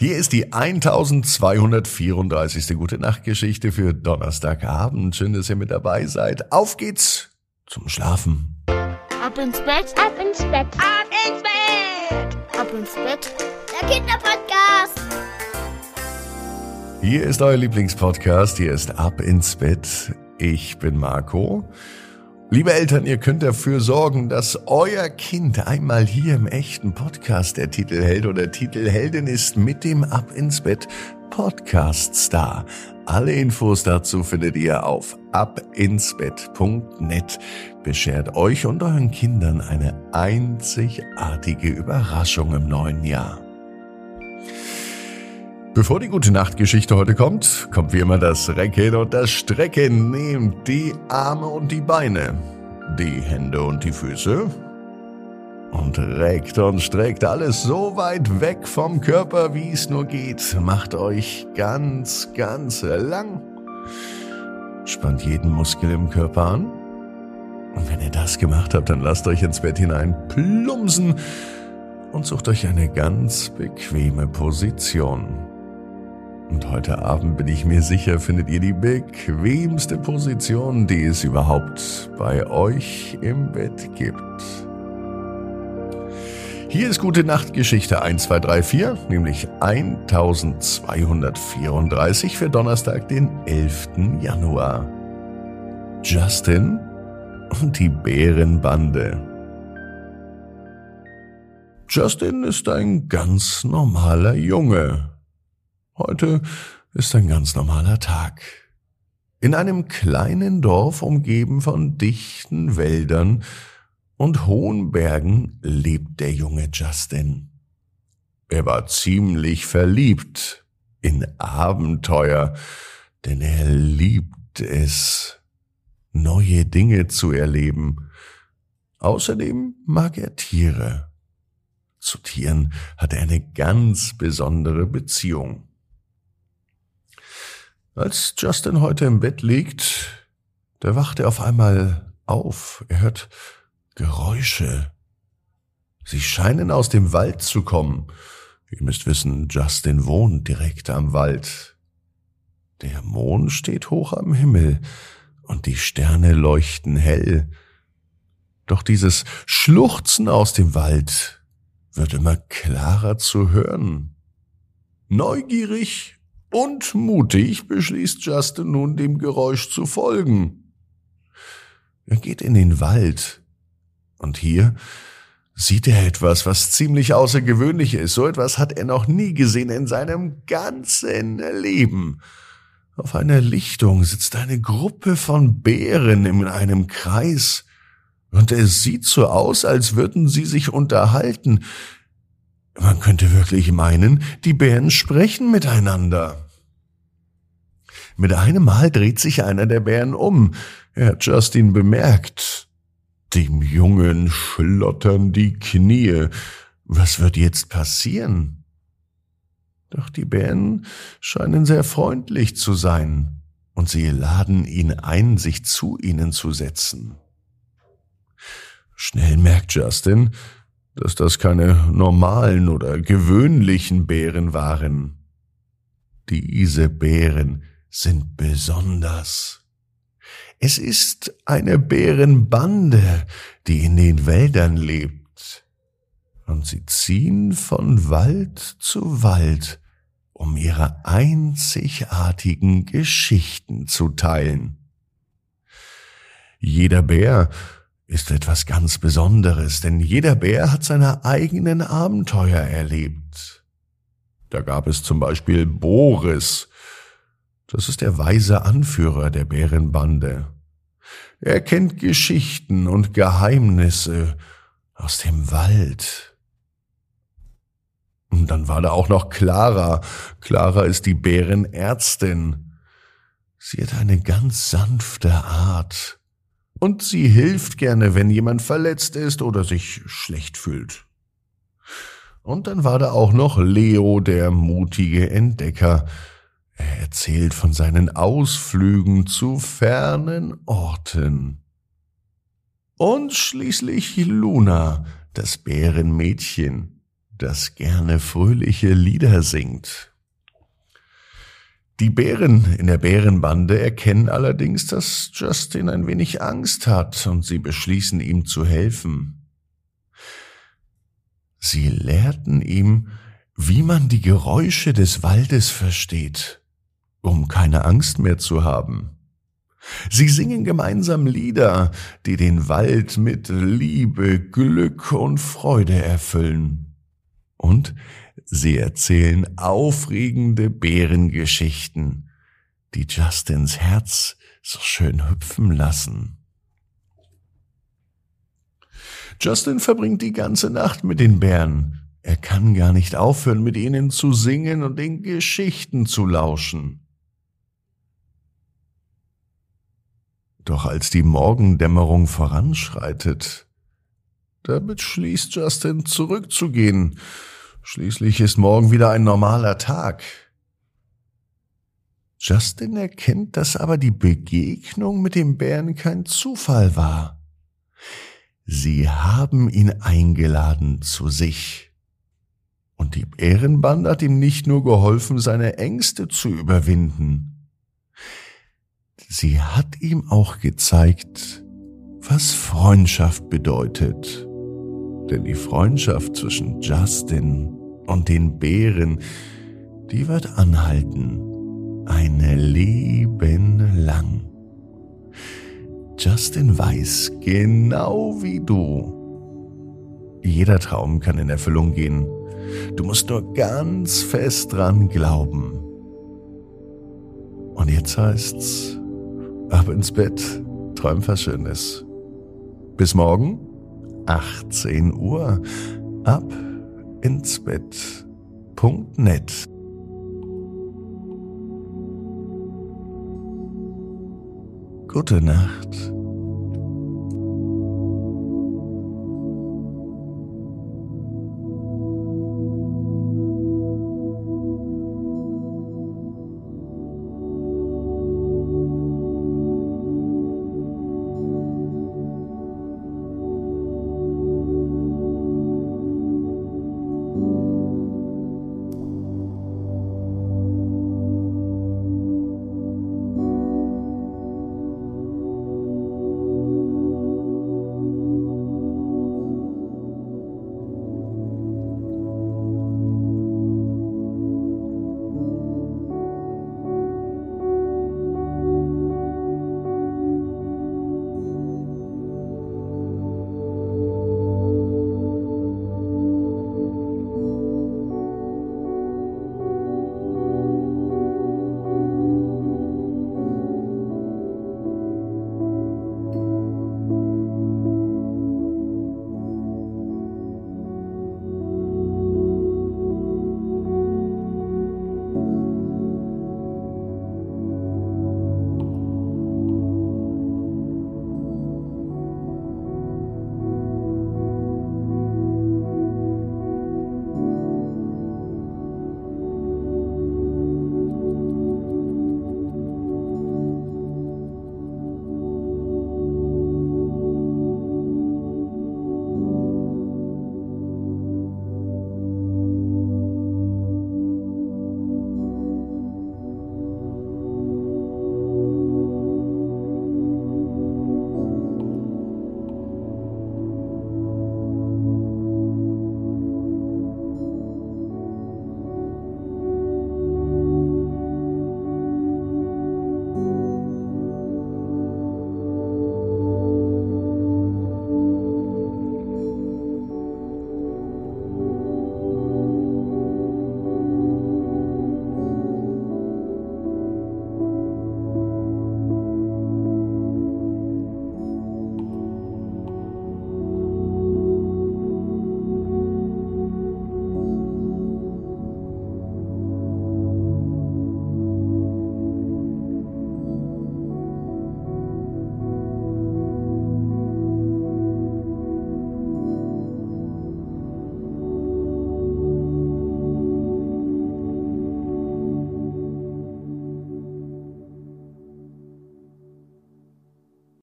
Hier ist die 1234. Gute Nacht Geschichte für Donnerstagabend. Schön, dass ihr mit dabei seid. Auf geht's zum Schlafen. Ab ins Bett, ab ins Bett, ab ins Bett, ab ins Bett. Der Kinderpodcast. Hier ist euer Lieblingspodcast. Hier ist Ab ins Bett. Ich bin Marco. Liebe Eltern, ihr könnt dafür sorgen, dass euer Kind einmal hier im echten Podcast der Titelheld oder Titelheldin ist mit dem Ab ins Bett Podcast Star. Alle Infos dazu findet ihr auf abinsbett.net. Beschert euch und euren Kindern eine einzigartige Überraschung im neuen Jahr. Bevor die gute Nachtgeschichte heute kommt, kommt wie immer das Recken und das Strecken. Nehmt die Arme und die Beine, die Hände und die Füße und reckt und streckt alles so weit weg vom Körper, wie es nur geht. Macht euch ganz, ganz lang. Spannt jeden Muskel im Körper an. Und wenn ihr das gemacht habt, dann lasst euch ins Bett hinein plumpsen und sucht euch eine ganz bequeme Position. Und heute Abend bin ich mir sicher, findet ihr die bequemste Position, die es überhaupt bei euch im Bett gibt. Hier ist gute Nachtgeschichte 1234, nämlich 1234 für Donnerstag, den 11. Januar. Justin und die Bärenbande. Justin ist ein ganz normaler Junge. Heute ist ein ganz normaler Tag. In einem kleinen Dorf umgeben von dichten Wäldern und hohen Bergen lebt der junge Justin. Er war ziemlich verliebt in Abenteuer, denn er liebt es, neue Dinge zu erleben. Außerdem mag er Tiere. Zu Tieren hat er eine ganz besondere Beziehung. Als Justin heute im Bett liegt, da wacht er auf einmal auf. Er hört Geräusche. Sie scheinen aus dem Wald zu kommen. Ihr müsst wissen, Justin wohnt direkt am Wald. Der Mond steht hoch am Himmel und die Sterne leuchten hell. Doch dieses Schluchzen aus dem Wald wird immer klarer zu hören. Neugierig und mutig beschließt Justin nun dem Geräusch zu folgen. Er geht in den Wald und hier sieht er etwas, was ziemlich außergewöhnlich ist. So etwas hat er noch nie gesehen in seinem ganzen Leben. Auf einer Lichtung sitzt eine Gruppe von Bären in einem Kreis, und es sieht so aus, als würden sie sich unterhalten. Man könnte wirklich meinen, die Bären sprechen miteinander. Mit einem Mal dreht sich einer der Bären um. Er hat Justin bemerkt. Dem Jungen schlottern die Knie. Was wird jetzt passieren? Doch die Bären scheinen sehr freundlich zu sein, und sie laden ihn ein, sich zu ihnen zu setzen. Schnell merkt Justin, dass das keine normalen oder gewöhnlichen Bären waren. Diese Bären sind besonders. Es ist eine Bärenbande, die in den Wäldern lebt, und sie ziehen von Wald zu Wald, um ihre einzigartigen Geschichten zu teilen. Jeder Bär ist etwas ganz Besonderes, denn jeder Bär hat seine eigenen Abenteuer erlebt. Da gab es zum Beispiel Boris. Das ist der weise Anführer der Bärenbande. Er kennt Geschichten und Geheimnisse aus dem Wald. Und dann war da auch noch Clara. Clara ist die Bärenärztin. Sie hat eine ganz sanfte Art und sie hilft gerne, wenn jemand verletzt ist oder sich schlecht fühlt. Und dann war da auch noch Leo, der mutige Entdecker. Er erzählt von seinen Ausflügen zu fernen Orten. Und schließlich Luna, das Bärenmädchen. das gerne fröhliche Lieder singt. Die Bären in der Bärenbande erkennen allerdings, dass Justin ein wenig Angst hat und sie beschließen ihm zu helfen. Sie lehrten ihm, wie man die Geräusche des Waldes versteht, um keine Angst mehr zu haben. Sie singen gemeinsam Lieder, die den Wald mit Liebe, Glück und Freude erfüllen. Und sie erzählen aufregende Bärengeschichten, die Justins Herz so schön hüpfen lassen. Justin verbringt die ganze Nacht mit den Bären. Er kann gar nicht aufhören, mit ihnen zu singen und den Geschichten zu lauschen. Doch als die Morgendämmerung voranschreitet, da beschließt Justin zurückzugehen. Schließlich ist morgen wieder ein normaler Tag. Justin erkennt, dass aber die Begegnung mit dem Bären kein Zufall war. Sie haben ihn eingeladen zu sich. Und die Bärenband hat ihm nicht nur geholfen, seine Ängste zu überwinden. Sie hat ihm auch gezeigt, was Freundschaft bedeutet. Denn die Freundschaft zwischen Justin und den Bären, die wird anhalten, ein Leben lang. Justin weiß, genau wie du. Jeder Traum kann in Erfüllung gehen. Du musst nur ganz fest dran glauben. Und jetzt heißt's, ab ins Bett, träum was Schönes. Bis morgen, 18 Uhr, ab ins Bett.net. Gute Nacht.